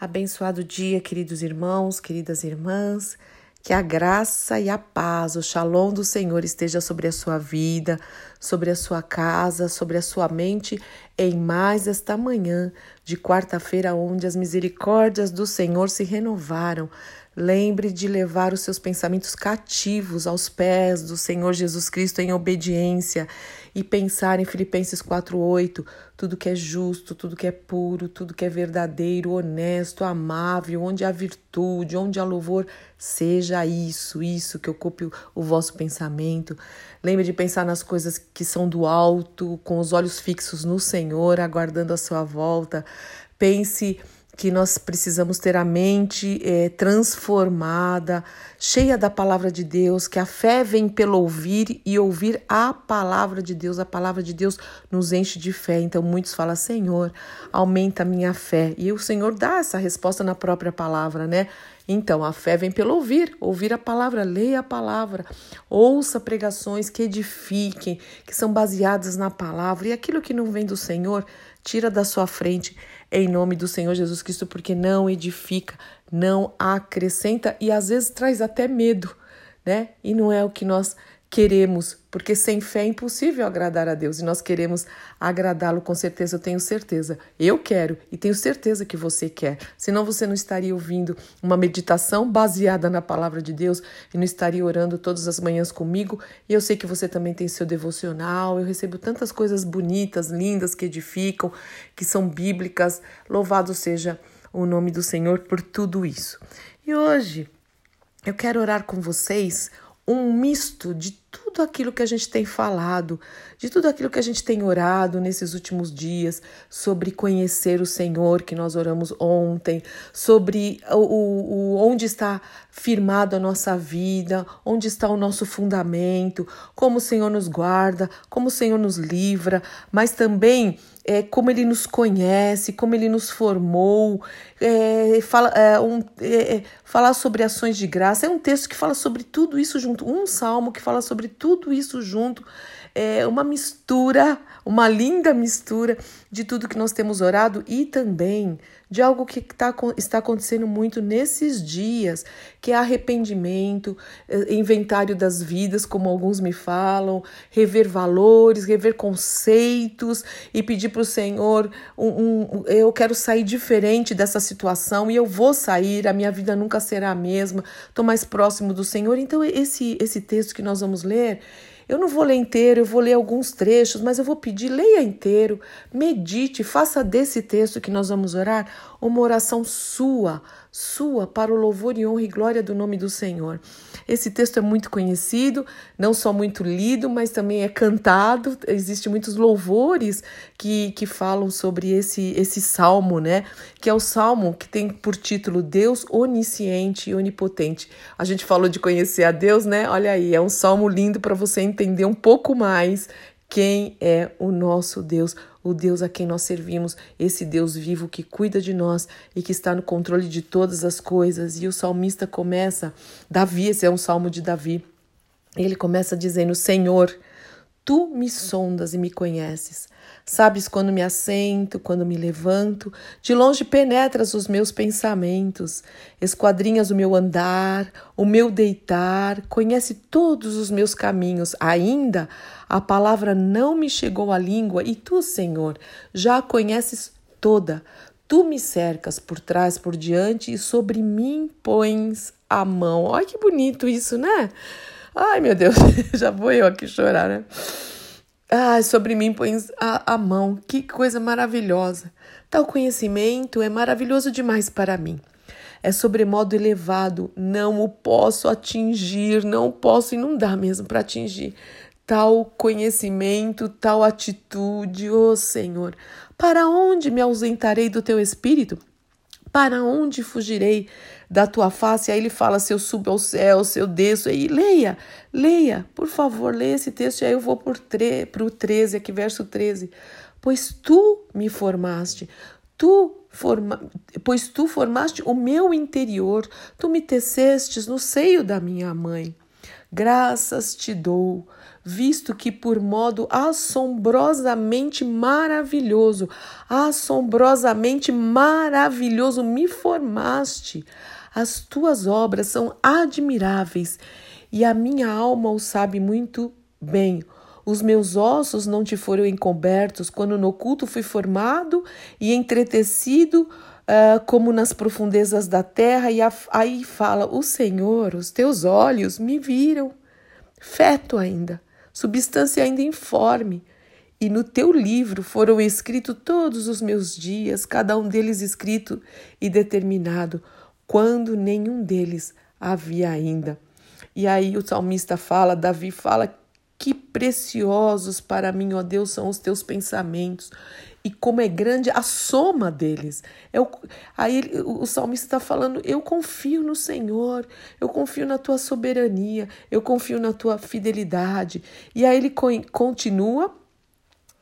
Abençoado dia, queridos irmãos, queridas irmãs. Que a graça e a paz, o shalom do Senhor esteja sobre a sua vida, sobre a sua casa, sobre a sua mente, em mais esta manhã de quarta-feira, onde as misericórdias do Senhor se renovaram. Lembre de levar os seus pensamentos cativos aos pés do Senhor Jesus Cristo em obediência e pensar em Filipenses 4:8, tudo que é justo, tudo que é puro, tudo que é verdadeiro, honesto, amável, onde há virtude, onde há louvor, seja isso, isso que ocupe o vosso pensamento. Lembre de pensar nas coisas que são do alto, com os olhos fixos no Senhor, aguardando a sua volta. Pense que nós precisamos ter a mente é, transformada, cheia da palavra de Deus, que a fé vem pelo ouvir e ouvir a palavra de Deus. A palavra de Deus nos enche de fé. Então muitos falam: Senhor, aumenta a minha fé. E o Senhor dá essa resposta na própria palavra, né? Então, a fé vem pelo ouvir, ouvir a palavra, leia a palavra, ouça pregações que edifiquem, que são baseadas na palavra, e aquilo que não vem do Senhor, tira da sua frente em nome do Senhor Jesus Cristo, porque não edifica, não acrescenta e às vezes traz até medo, né? E não é o que nós queremos, porque sem fé é impossível agradar a Deus e nós queremos agradá-lo com certeza, eu tenho certeza. Eu quero e tenho certeza que você quer. Senão você não estaria ouvindo uma meditação baseada na palavra de Deus e não estaria orando todas as manhãs comigo. E eu sei que você também tem seu devocional. Eu recebo tantas coisas bonitas, lindas que edificam, que são bíblicas. Louvado seja o nome do Senhor por tudo isso. E hoje eu quero orar com vocês um misto de tudo aquilo que a gente tem falado, de tudo aquilo que a gente tem orado nesses últimos dias, sobre conhecer o Senhor, que nós oramos ontem, sobre o, o, onde está firmado a nossa vida, onde está o nosso fundamento, como o Senhor nos guarda, como o Senhor nos livra, mas também é, como ele nos conhece, como ele nos formou, é, fala, é, um, é, é, falar sobre ações de graça. É um texto que fala sobre tudo isso junto, um salmo que fala sobre tudo isso junto. É uma mistura, uma linda mistura de tudo que nós temos orado e também de algo que tá, está acontecendo muito nesses dias, que é arrependimento, é, inventário das vidas, como alguns me falam, rever valores, rever conceitos e pedir para o Senhor: um, um, eu quero sair diferente dessa situação e eu vou sair, a minha vida nunca será a mesma, estou mais próximo do Senhor. Então, esse, esse texto que nós vamos ler eu não vou ler inteiro, eu vou ler alguns trechos, mas eu vou pedir, leia inteiro, medite, faça desse texto que nós vamos orar uma oração sua, sua para o louvor e honra e glória do nome do Senhor. Esse texto é muito conhecido, não só muito lido, mas também é cantado. Existem muitos louvores que, que falam sobre esse, esse salmo, né? Que é o salmo que tem por título Deus onisciente e onipotente. A gente falou de conhecer a Deus, né? Olha aí, é um salmo lindo para você entender um pouco mais quem é o nosso Deus, o Deus a quem nós servimos, esse Deus vivo que cuida de nós e que está no controle de todas as coisas. E o salmista começa, Davi, esse é um salmo de Davi, ele começa dizendo: Senhor, tu me sondas e me conheces. Sabes quando me assento, quando me levanto, de longe penetras os meus pensamentos, esquadrinhas o meu andar, o meu deitar, conhece todos os meus caminhos. Ainda a palavra não me chegou à língua e tu, Senhor, já a conheces toda. Tu me cercas por trás, por diante e sobre mim pões a mão. Olha que bonito isso, né? Ai, meu Deus, já vou eu aqui chorar, né? Ah, sobre mim pões a, a mão. Que coisa maravilhosa. Tal conhecimento é maravilhoso demais para mim. É sobremodo elevado, não o posso atingir, não posso dá mesmo para atingir. Tal conhecimento, tal atitude, ó oh Senhor, para onde me ausentarei do teu espírito? Para onde fugirei da tua face? Aí ele fala: se eu subo ao céu, se eu desço. Aí leia, leia, por favor, leia esse texto. E aí eu vou para o 13, aqui, verso 13. Pois tu me formaste, tu forma, pois tu formaste o meu interior, tu me tecestes no seio da minha mãe. Graças te dou, visto que por modo assombrosamente maravilhoso, assombrosamente maravilhoso me formaste. As tuas obras são admiráveis e a minha alma o sabe muito bem. Os meus ossos não te foram encobertos quando no oculto fui formado e entretecido uh, como nas profundezas da terra. E a, aí fala: O Senhor, os teus olhos me viram, feto ainda, substância ainda informe. E no teu livro foram escritos todos os meus dias, cada um deles escrito e determinado, quando nenhum deles havia ainda. E aí o salmista fala, Davi fala, que preciosos para mim, ó Deus, são os teus pensamentos e como é grande a soma deles. O, aí ele, o, o salmista está falando: eu confio no Senhor, eu confio na tua soberania, eu confio na tua fidelidade. E aí ele continua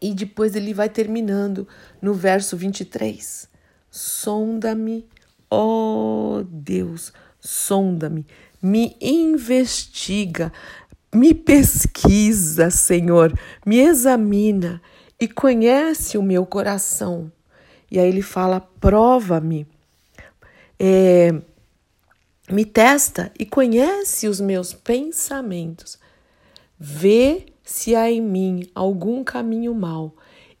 e depois ele vai terminando no verso 23. Sonda-me, ó Deus, sonda-me, me investiga, me pesquisa, Senhor, me examina e conhece o meu coração. E aí ele fala: prova-me, é, me testa e conhece os meus pensamentos. Vê se há em mim algum caminho mau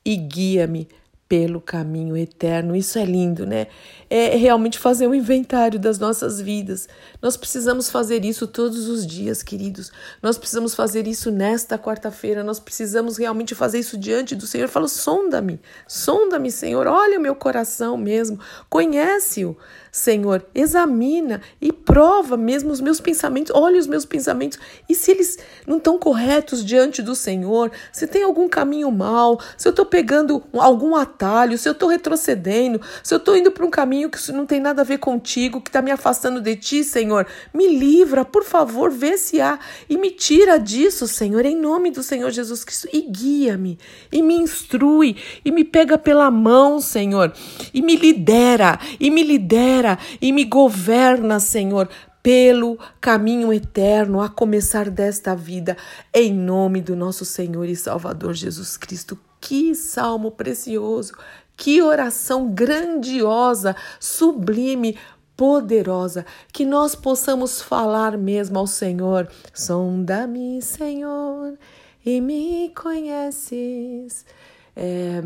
e guia-me pelo caminho eterno. Isso é lindo, né? É realmente fazer um inventário das nossas vidas. Nós precisamos fazer isso todos os dias, queridos. Nós precisamos fazer isso nesta quarta-feira. Nós precisamos realmente fazer isso diante do Senhor. Fala, sonda-me, sonda-me, Senhor. Olha o meu coração mesmo. Conhece-o. Senhor, examina e prova mesmo os meus pensamentos, olha os meus pensamentos, e se eles não estão corretos diante do Senhor, se tem algum caminho mal, se eu estou pegando algum atalho, se eu estou retrocedendo, se eu estou indo para um caminho que não tem nada a ver contigo, que está me afastando de ti, Senhor, me livra, por favor, vê se há. E me tira disso, Senhor, em nome do Senhor Jesus Cristo, e guia-me, e me instrui, e me pega pela mão, Senhor, e me lidera, e me lidera e me governa, Senhor, pelo caminho eterno, a começar desta vida, em nome do nosso Senhor e Salvador Jesus Cristo. Que salmo precioso, que oração grandiosa, sublime, poderosa, que nós possamos falar mesmo ao Senhor: sonda-me, Senhor, e me conheces. É,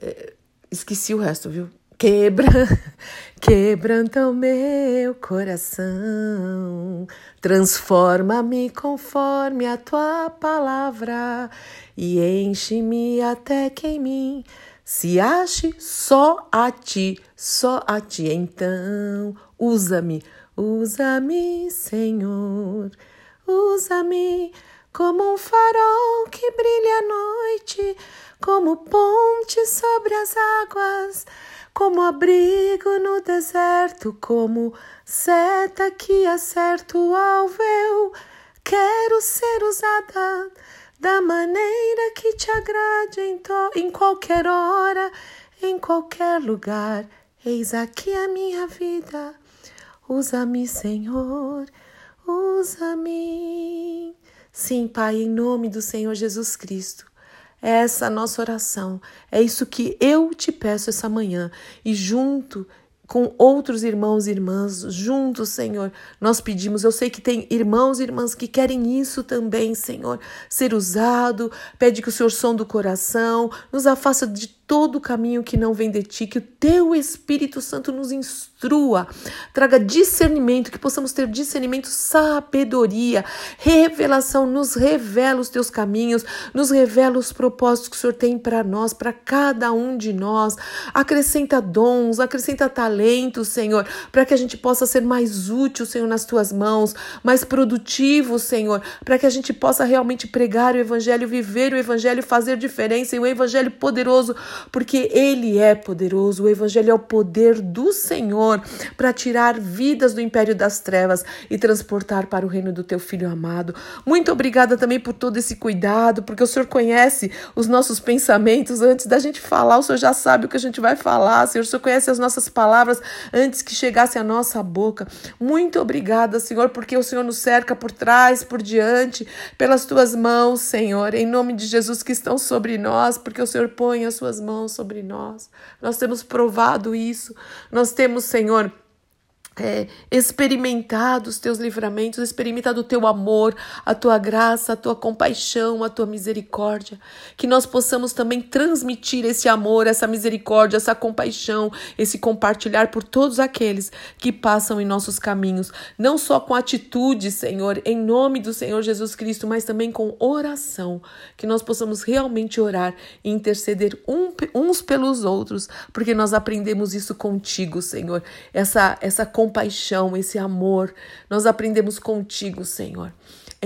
é, esqueci o resto, viu? Quebra, quebranta o meu coração, transforma-me conforme a tua palavra e enche-me até que em mim se ache só a ti, só a ti. Então, usa-me, usa-me, Senhor, usa-me como um farol que brilha à noite, como ponte sobre as águas como abrigo no deserto, como seta que acerta o alvo. Eu quero ser usada da maneira que te agrade em, em qualquer hora, em qualquer lugar. Eis aqui a minha vida. Usa-me, Senhor, usa-me. Sim, Pai, em nome do Senhor Jesus Cristo. É essa a nossa oração. É isso que eu te peço essa manhã. E junto com outros irmãos e irmãs, juntos, Senhor, nós pedimos. Eu sei que tem irmãos e irmãs que querem isso também, Senhor, ser usado. Pede que o Senhor som do coração, nos afasta de todo caminho que não vem de ti, que o teu Espírito Santo nos instrua, traga discernimento, que possamos ter discernimento, sabedoria, revelação, nos revela os teus caminhos, nos revela os propósitos que o Senhor tem para nós, para cada um de nós. Acrescenta dons, acrescenta talentos, Senhor, para que a gente possa ser mais útil, Senhor, nas tuas mãos, mais produtivo, Senhor, para que a gente possa realmente pregar o evangelho, viver o evangelho, fazer diferença e o evangelho poderoso porque Ele é poderoso. O Evangelho é o poder do Senhor para tirar vidas do império das trevas e transportar para o reino do Teu Filho amado. Muito obrigada também por todo esse cuidado, porque o Senhor conhece os nossos pensamentos antes da gente falar. O Senhor já sabe o que a gente vai falar, Senhor. O Senhor conhece as nossas palavras antes que chegasse à nossa boca. Muito obrigada, Senhor, porque o Senhor nos cerca por trás, por diante, pelas tuas mãos, Senhor, em nome de Jesus que estão sobre nós, porque o Senhor põe as suas mãos sobre nós. Nós temos provado isso. Nós temos, Senhor, é, os teus livramentos, experimentar do teu amor, a tua graça, a tua compaixão, a tua misericórdia. Que nós possamos também transmitir esse amor, essa misericórdia, essa compaixão, esse compartilhar por todos aqueles que passam em nossos caminhos, não só com atitude, Senhor, em nome do Senhor Jesus Cristo, mas também com oração. Que nós possamos realmente orar e interceder uns pelos outros, porque nós aprendemos isso contigo, Senhor. Essa, essa compaixão compaixão, esse amor. Nós aprendemos contigo, Senhor.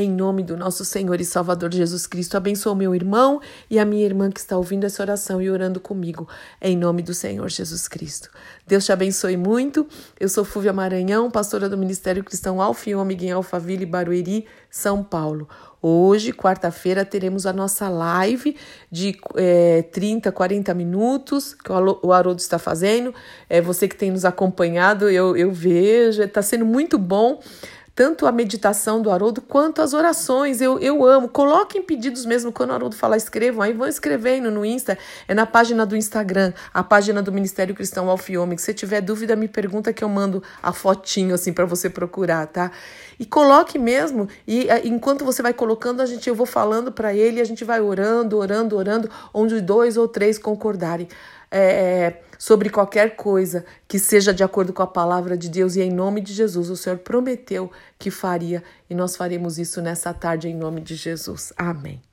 Em nome do nosso Senhor e Salvador Jesus Cristo, abençoa o meu irmão e a minha irmã que está ouvindo essa oração e orando comigo, em nome do Senhor Jesus Cristo. Deus te abençoe muito. Eu sou Fúvia Maranhão, pastora do Ministério Cristão Alfiômega em Alphaville, Barueri, São Paulo. Hoje, quarta-feira, teremos a nossa live de é, 30, 40 minutos que o Haroldo está fazendo. É, você que tem nos acompanhado, eu, eu vejo, está sendo muito bom tanto a meditação do Haroldo quanto as orações. Eu, eu amo. Coloquem pedidos mesmo quando o Haroldo falar, escrevam. Aí vão escrevendo no Insta, é na página do Instagram, a página do Ministério Cristão Alfiome. Se tiver dúvida, me pergunta que eu mando a fotinho assim para você procurar, tá? E coloque mesmo, e enquanto você vai colocando, a gente eu vou falando para ele, a gente vai orando, orando, orando, onde dois ou três concordarem. É, sobre qualquer coisa que seja de acordo com a palavra de Deus e em nome de Jesus. O Senhor prometeu que faria e nós faremos isso nessa tarde em nome de Jesus. Amém.